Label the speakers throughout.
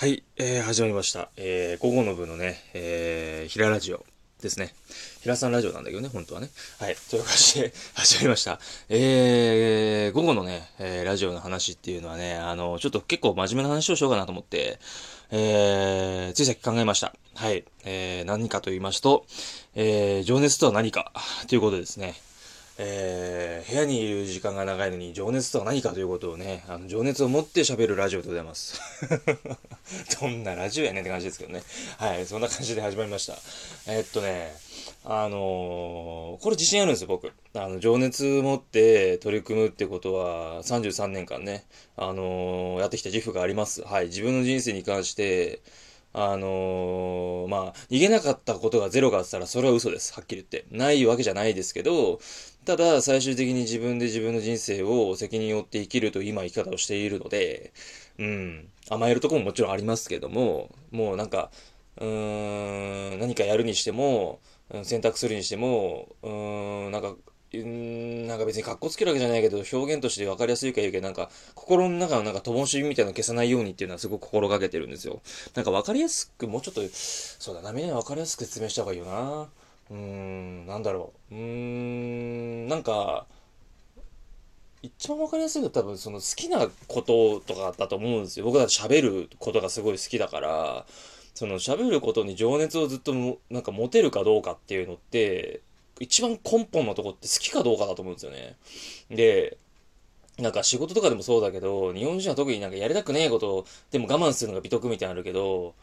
Speaker 1: はい、えー、始まりました。えー、午後の部のね、えー、平ラジオですね。平さんラジオなんだけどね、本当はね。はい、という感じで 始まりました。えー、午後のね、えー、ラジオの話っていうのはね、あの、ちょっと結構真面目な話をしようかなと思って、えー、ついさっき考えました。はい、えー、何かと言いますと、えー、情熱とは何かということですね。えー、部屋にいる時間が長いのに情熱とは何かということをね、あの情熱を持って喋るラジオでございます。どんなラジオやねんって感じですけどね。はい、そんな感じで始まりました。えー、っとね、あのー、これ自信あるんですよ、僕。あの、情熱持って取り組むってことは、33年間ね、あの、やってきた自負があります。はい、自分の人生に関して、あのー、まあ、逃げなかったことがゼロがあったら、それは嘘です。はっきり言って。ないわけじゃないですけど、ただ、最終的に自分で自分の人生を責任を負って生きると今生き方をしているので、うん、甘えるとこももちろんありますけども、もうなんか、うーん、何かやるにしても、選択するにしても、うーん、なんか、んなんか別に格好つけるわけじゃないけど、表現として分かりやすいか言うけど、なんか、心の中のなんか灯火みたいなの消さないようにっていうのはすごく心がけてるんですよ。なんか分かりやすく、もうちょっと、そうだな、みんな分かりやすく説明した方がいいよな。うーん、なんだろう。うーん、なんか、一番わかりやすいのは多分その好きなこととかだと思うんですよ。僕だって喋ることがすごい好きだから、その喋ることに情熱をずっとなんか持てるかどうかっていうのって、一番根本のとこって好きかどうかだと思うんですよね。で、なんか仕事とかでもそうだけど、日本人は特になんかやりたくねえことを、でも我慢するのが美徳みたいなのあるけど、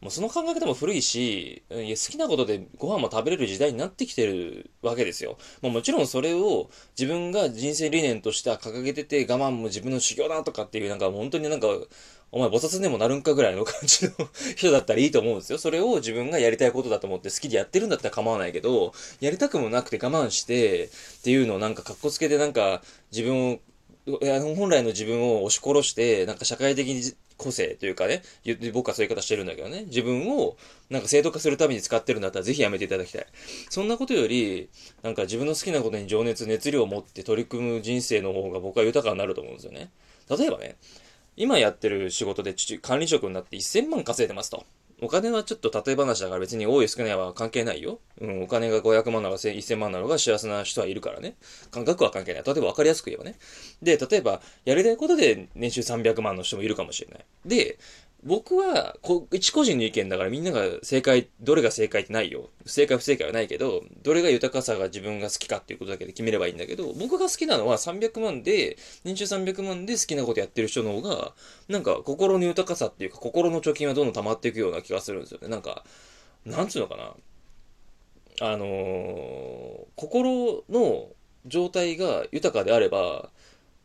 Speaker 1: もうその考え方も古いし、いや好きなことでご飯も食べれる時代になってきてるわけですよ。もうもちろんそれを自分が人生理念としては掲げてて我慢も自分の修行だとかっていうなんか本当になんかお前菩薩でもなるんかぐらいの感じの人だったらいいと思うんですよ。それを自分がやりたいことだと思って好きでやってるんだったら構わないけど、やりたくもなくて我慢してっていうのをなんか格好つけてなんか自分を本来の自分を押し殺して、なんか社会的に個性というかね、僕はそういう言い方してるんだけどね、自分をなんか正当化するために使ってるんだったらぜひやめていただきたい。そんなことより、なんか自分の好きなことに情熱、熱量を持って取り組む人生の方が僕は豊かになると思うんですよね。例えばね、今やってる仕事で管理職になって1000万稼いでますと。お金はちょっと例え話だから別に多い少ないは関係ないよ。うん、お金が500万なのか1000万なのか幸せな人はいるからね。感覚は関係ない。例えば分かりやすく言えばね。で、例えば、やりたいことで年収300万の人もいるかもしれない。で、僕は、こ、一個人の意見だからみんなが正解、どれが正解ってないよ。正解不正解はないけど、どれが豊かさが自分が好きかっていうことだけで決めればいいんだけど、僕が好きなのは300万で、年収300万で好きなことやってる人の方が、なんか心の豊かさっていうか、心の貯金はどんどん溜まっていくような気がするんですよね。なんか、なんつうのかな。あのー、心の状態が豊かであれば、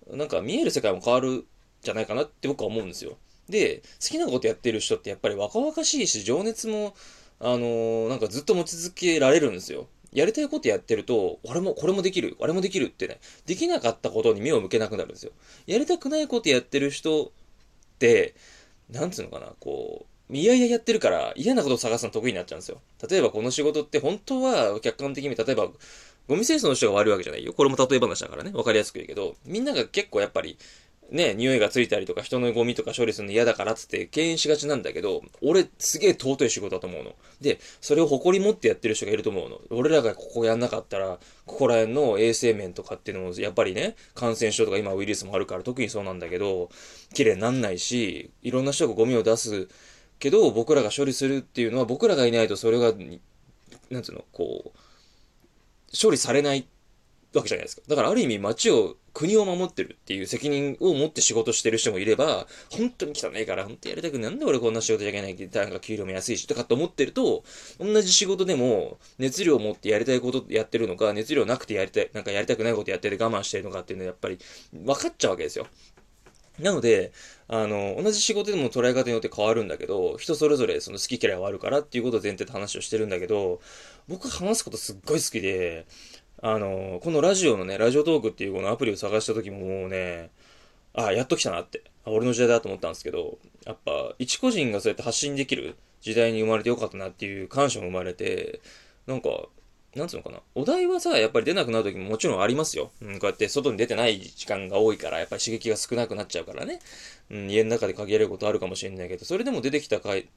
Speaker 1: なんか見える世界も変わるじゃないかなって僕は思うんですよ。で、好きなことやってる人ってやっぱり若々しいし、情熱も、あのー、なんかずっと持ち続けられるんですよ。やりたいことやってると、俺も、これもできる、あれもできるってね、できなかったことに目を向けなくなるんですよ。やりたくないことやってる人って、なんつうのかな、こう、いやいややってるから嫌なことを探すの得意になっちゃうんですよ。例えばこの仕事って本当は客観的に例えばゴミ清掃の人が悪いわけじゃないよ。これも例え話だからね。わかりやすく言うけど、みんなが結構やっぱりね、匂いがついたりとか人のゴミとか処理するの嫌だからっつって敬遠しがちなんだけど、俺すげえ尊い仕事だと思うの。で、それを誇り持ってやってる人がいると思うの。俺らがここやんなかったら、ここら辺の衛生面とかっていうのも、やっぱりね、感染症とか今ウイルスもあるから特にそうなんだけど、綺麗になんないし、いろんな人がゴミを出すけど、僕らが処理するっていうのは僕らがいないとそれが、なんつうの、こう、処理されないわけじゃないですか。だからある意味街を、国を守ってるっていう責任を持って仕事してる人もいれば、本当に汚いから、本当やりたくなんで俺こんな仕事じゃいけないってなんか給料も安いしとかって思ってると、同じ仕事でも熱量を持ってやりたいことやってるのか、熱量なくてやりたい、なんかやりたくないことやってて我慢してるのかっていうのはやっぱり分かっちゃうわけですよ。なので、あの、同じ仕事でも捉え方によって変わるんだけど、人それぞれその好き嫌いはあるからっていうことを前提で話をしてるんだけど、僕話すことすっごい好きで、あの、このラジオのね、ラジオトークっていうこのアプリを探した時ももうね、あ、やっと来たなって、俺の時代だと思ったんですけど、やっぱ、一個人がそうやって発信できる時代に生まれてよかったなっていう感謝も生まれて、なんか、なんつうのかな。お題はさ、やっぱり出なくなる時ももちろんありますよ。うん、こうやって外に出てない時間が多いから、やっぱり刺激が少なくなっちゃうからね。うん、家の中で限られることあるかもしれないけど、それでも出てきたかい、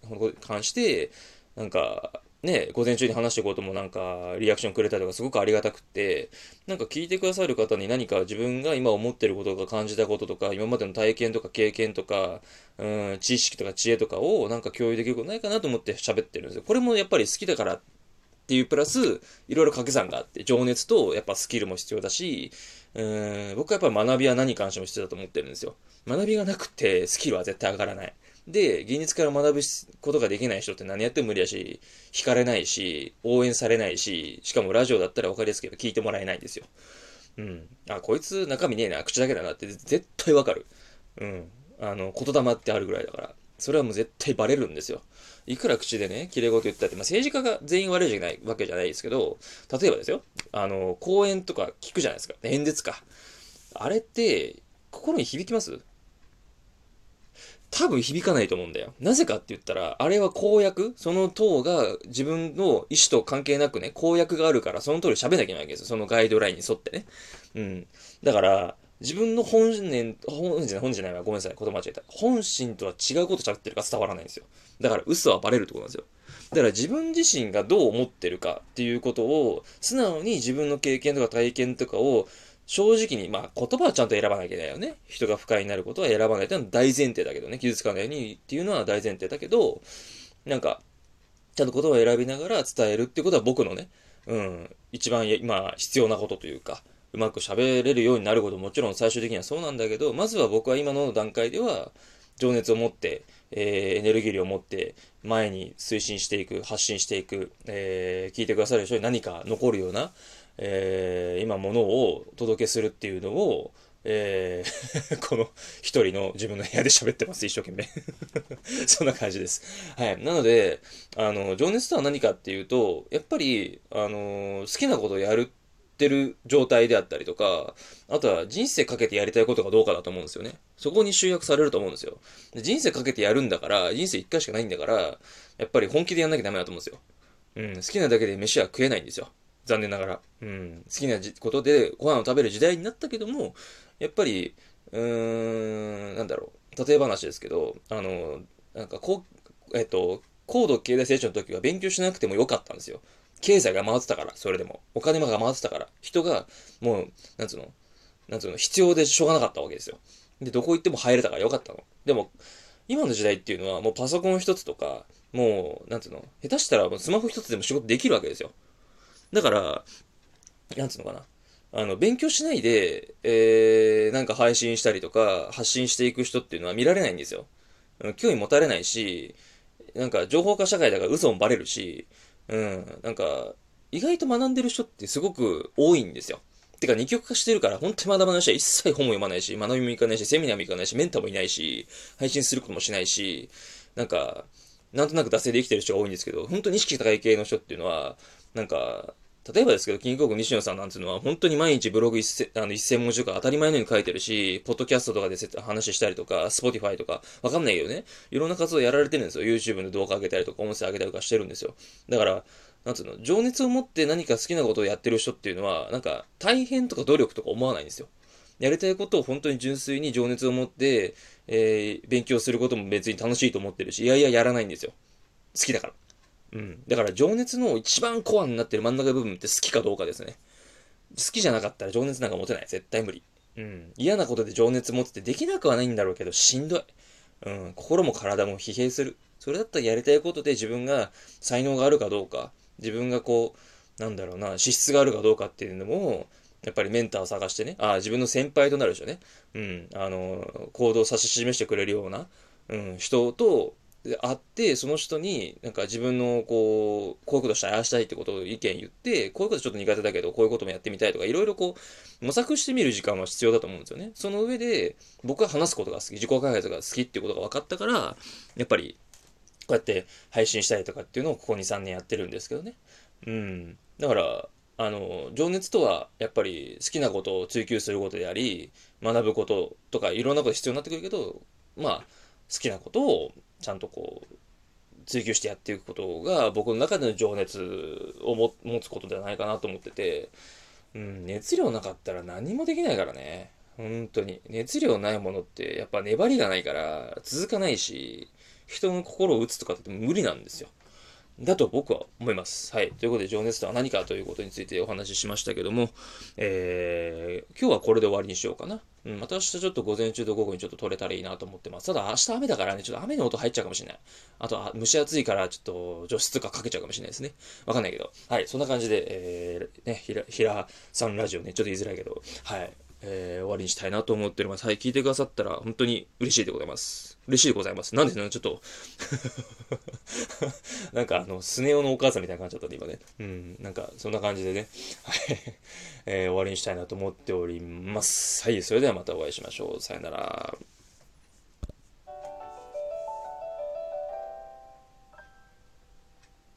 Speaker 1: 関して、なんか、ね、午前中に話していこうともなんか、リアクションくれたりとかすごくありがたくて、なんか聞いてくださる方に何か自分が今思ってることとか感じたこととか、今までの体験とか経験とか、うん、知識とか知恵とかをなんか共有できることないかなと思って喋ってるんですよ。これもやっぱり好きだからっていうプラス、いろいろ掛け算があって、情熱とやっぱスキルも必要だし、うん、僕はやっぱり学びは何に関しても必要だと思ってるんですよ。学びがなくてスキルは絶対上がらない。で、現実から学ぶことができない人って何やっても無理だし、惹かれないし、応援されないし、しかもラジオだったら分かりやすけど聞いてもらえないんですよ。うん。あ、こいつ中身ねえな、口だけだなって絶対わかる。うん。あの、言霊ってあるぐらいだから。それはもう絶対バレるんですよ。いくら口でね、綺麗事言ったって、まあ、政治家が全員悪いじゃないわけじゃないですけど、例えばですよ、あの、講演とか聞くじゃないですか。演説か。あれって、心に響きます？多分響かないと思うんだよ。なぜかって言ったら、あれは公約その党が自分の意思と関係なくね、公約があるから、その通り喋んなきゃいけないわけですよ。そのガイドラインに沿ってね。うん。だから、自分の本念、本じゃない、本じゃないわ。ごめんなさい。言葉間違えた。本心とは違うこと喋ってるから伝わらないんですよ。だから嘘はバレるってことなんですよ。だから自分自身がどう思ってるかっていうことを、素直に自分の経験とか体験とかを正直に、まあ言葉はちゃんと選ばなきゃいけないよね。人が不快になることは選ばないっていうのは大前提だけどね。傷つかないようにっていうのは大前提だけど、なんか、ちゃんと言葉を選びながら伝えるってことは僕のね、うん、一番今必要なことというか、うまく喋れるようになることももちろん最終的にはそうなんだけど、まずは僕は今の段階では、情熱を持って、えー、エネルギーを持って前に推進していく、発信していく、えー、聞いてくださる人に何か残るような、えー、今ものをお届けするっていうのを、えー この一人の自分の部屋で喋ってます、一生懸命 そんな感じです。はい。なので、あの、情熱とは何かっていうと、やっぱり、あの、好きなことをやるってる状態であったりとか、あとは人生かけてやりたいことがどうかだと思うんですよね。そこに集約されると思うんですよ。で人生かけてやるんだから、人生一回しかないんだから、やっぱり本気でやんなきゃダメだと思うんですよ。うん、好きなだけで飯は食えないんですよ。残念ながら。うん、好きなことでご飯を食べる時代になったけども、やっぱり、うーん、なんだろう。例え話ですけど、あの、なんかこう、えっと、高度経済成長の時は勉強しなくてもよかったんですよ。経済が回ってたから、それでも。お金が回ってたから。人が、もう、なんつうの、なんつうの、必要でしょうがなかったわけですよ。で、どこ行っても入れたからよかったの。でも、今の時代っていうのは、もうパソコン一つとか、もう、なんつうの、下手したらスマホ一つでも仕事できるわけですよ。だから、なんつうのかな。あの、勉強しないで、えー、なんか配信したりとか、発信していく人っていうのは見られないんですよ。興味持たれないし、なんか情報化社会だから嘘もバレるし、うん、なんか、意外と学んでる人ってすごく多いんですよ。てか二極化してるから、本当に学ばない人は一切本も読まないし、学びも行かないし、セミナーも行かないし、メンターもいないし、配信することもしないし、なんか、なんとなく惰性で生きてる人が多いんですけど、本当に意識高い系の人っていうのは、なんか、例えばですけど、キングコング西野さんなんていうのは、本当に毎日ブログ一千あの一千文字とか当たり前のように書いてるし、ポッドキャストとかで話したりとか、 Spotify とか、わかんないけどね、いろんな活動やられてるんですよ。YouTube の動画上げたりとか、音声上げたりとかしてるんですよ。だから、なんつうの、情熱を持って何か好きなことをやってる人っていうのは、なんか、大変とか努力とか思わないんですよ。やりたいことを本当に純粋に情熱を持って、えー、勉強することも別に楽しいと思ってるし、いやいややらないんですよ。好きだから。うん。だから情熱の一番コアになってる真ん中部分って好きかどうかですね。好きじゃなかったら情熱なんか持てない。絶対無理。うん。嫌なことで情熱持っててできなくはないんだろうけど、しんどい。うん。心も体も疲弊する。それだったらやりたいことで自分が才能があるかどうか、自分がこう、なんだろうな、資質があるかどうかっていうのも、やっぱりメンターを探してね、あ自分の先輩となる人ね、うん、あの、行動を指し示してくれるような、うん、人とで会って、その人に、なんか自分の、こう、こういうことしたい、ああしたいってことを意見言って、こういうことちょっと苦手だけど、こういうこともやってみたいとか、いろいろこう、模索してみる時間は必要だと思うんですよね。その上で、僕は話すことが好き、自己開発が好きっていうことが分かったから、やっぱり、こうやって配信したりとかっていうのをここ2、3年やってるんですけどね。うん。だから、あの、情熱とは、やっぱり好きなことを追求することであり、学ぶこととか、いろんなこと必要になってくるけど、まあ、好きなことをちゃんとこう、追求してやっていくことが僕の中での情熱を持つことではないかなと思ってて、うん、熱量なかったら何もできないからね。本当に。熱量ないものってやっぱ粘りがないから続かないし、人の心を打つとかって無理なんですよ。だと僕は思います。はい。ということで、情熱とは何かということについてお話ししましたけども、えー、今日はこれで終わりにしようかな。うん、また明日ちょっと午前中と午後にちょっと撮れたらいいなと思ってます。ただ明日雨だからね、ちょっと雨の音入っちゃうかもしれない。あと、蒸し暑いからちょっと除湿とかかけちゃうかもしれないですね。わかんないけど。はい。そんな感じで、えー、ね、ひら、ひらさんラジオね、ちょっと言いづらいけど、はい。えー、終わりにしたいなと思っております。はい、聞いてくださったら本当に嬉しいでございます。嬉しいでございます。なんでね、ちょっと なんかあの、スネ夫のお母さんみたいな感じだったんで、今ね。うん、なんか、そんな感じでね、はい、えー、終わりにしたいなと思っております。はい、それではまたお会いしましょう。さよなら。